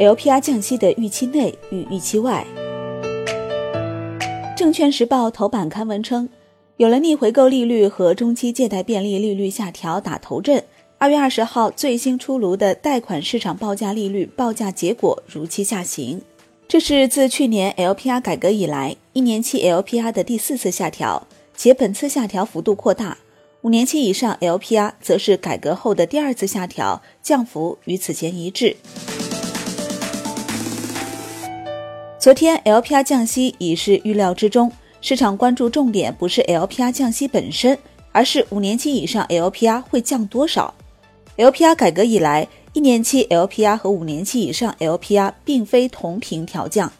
LPR 降息的预期内与预期外。证券时报头版刊文称，有了逆回购利率和中期借贷便利利率下调打头阵。二月二十号最新出炉的贷款市场报价利率报价结果如期下行，这是自去年 LPR 改革以来一年期 LPR 的第四次下调，且本次下调幅度扩大。五年期以上 LPR 则是改革后的第二次下调，降幅与此前一致。昨天 LPR 降息已是预料之中，市场关注重点不是 LPR 降息本身，而是五年期以上 LPR 会降多少。LPR 改革以来，一年期 LPR 和五年期以上 LPR 并非同频调降，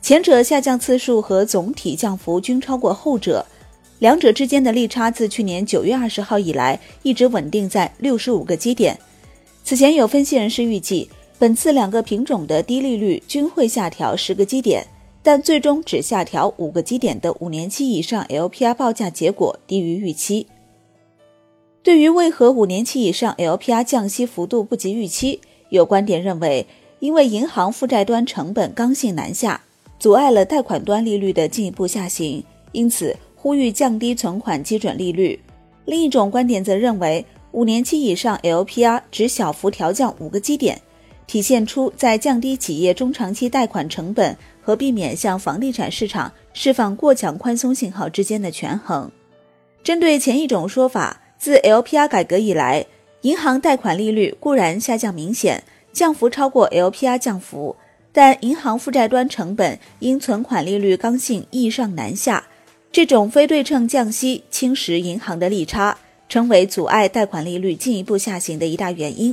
前者下降次数和总体降幅均超过后者，两者之间的利差自去年九月二十号以来一直稳定在六十五个基点。此前有分析人士预计。本次两个品种的低利率均会下调十个基点，但最终只下调五个基点的五年期以上 LPR 报价结果低于预期。对于为何五年期以上 LPR 降息幅度不及预期，有观点认为，因为银行负债端成本刚性难下，阻碍了贷款端利率的进一步下行，因此呼吁降低存款基准利率。另一种观点则认为，五年期以上 LPR 只小幅调降五个基点。体现出在降低企业中长期贷款成本和避免向房地产市场释放过强宽松信号之间的权衡。针对前一种说法，自 LPR 改革以来，银行贷款利率固然下降明显，降幅超过 LPR 降幅，但银行负债端成本因存款利率刚性易上难下，这种非对称降息侵蚀银行的利差，成为阻碍贷款利率进一步下行的一大原因。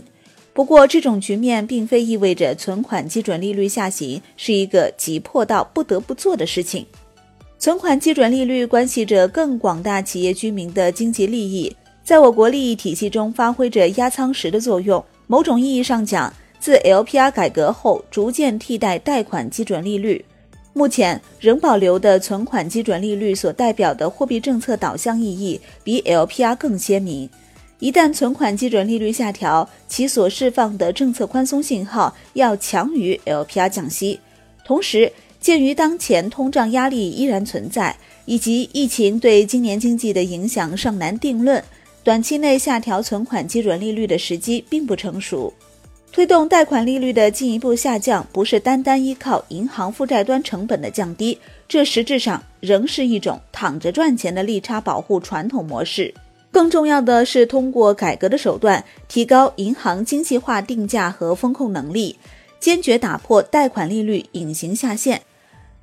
不过，这种局面并非意味着存款基准利率下行是一个急迫到不得不做的事情。存款基准利率关系着更广大企业居民的经济利益，在我国利益体系中发挥着压舱石的作用。某种意义上讲，自 LPR 改革后逐渐替代贷款基准利率，目前仍保留的存款基准利率所代表的货币政策导向意义，比 LPR 更鲜明。一旦存款基准利率下调，其所释放的政策宽松信号要强于 LPR 降息。同时，鉴于当前通胀压力依然存在，以及疫情对今年经济的影响尚难定论，短期内下调存款基准利率的时机并不成熟。推动贷款利率的进一步下降，不是单单依靠银行负债端成本的降低，这实质上仍是一种躺着赚钱的利差保护传统模式。更重要的是，通过改革的手段，提高银行精细化定价和风控能力，坚决打破贷款利率隐形下限，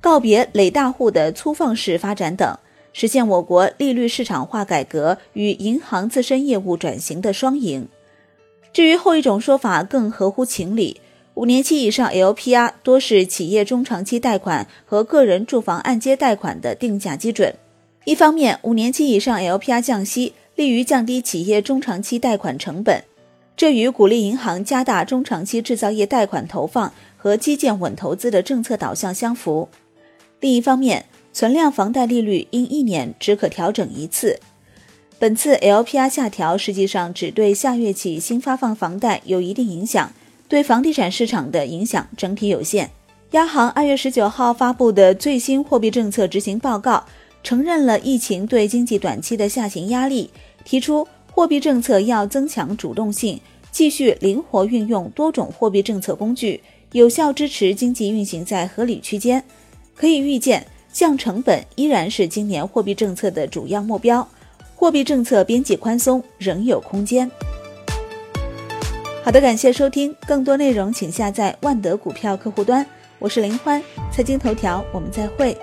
告别垒大户的粗放式发展等，实现我国利率市场化改革与银行自身业务转型的双赢。至于后一种说法，更合乎情理。五年期以上 LPR 多是企业中长期贷款和个人住房按揭贷款的定价基准。一方面，五年期以上 LPR 降息。利于降低企业中长期贷款成本，这与鼓励银行加大中长期制造业贷款投放和基建稳投资的政策导向相符。另一方面，存量房贷利率因一年只可调整一次，本次 LPR 下调实际上只对下月起新发放房贷有一定影响，对房地产市场的影响整体有限。央行二月十九号发布的最新货币政策执行报告。承认了疫情对经济短期的下行压力，提出货币政策要增强主动性，继续灵活运用多种货币政策工具，有效支持经济运行在合理区间。可以预见，降成本依然是今年货币政策的主要目标，货币政策边际宽松仍有空间。好的，感谢收听，更多内容请下载万德股票客户端。我是林欢，财经头条，我们再会。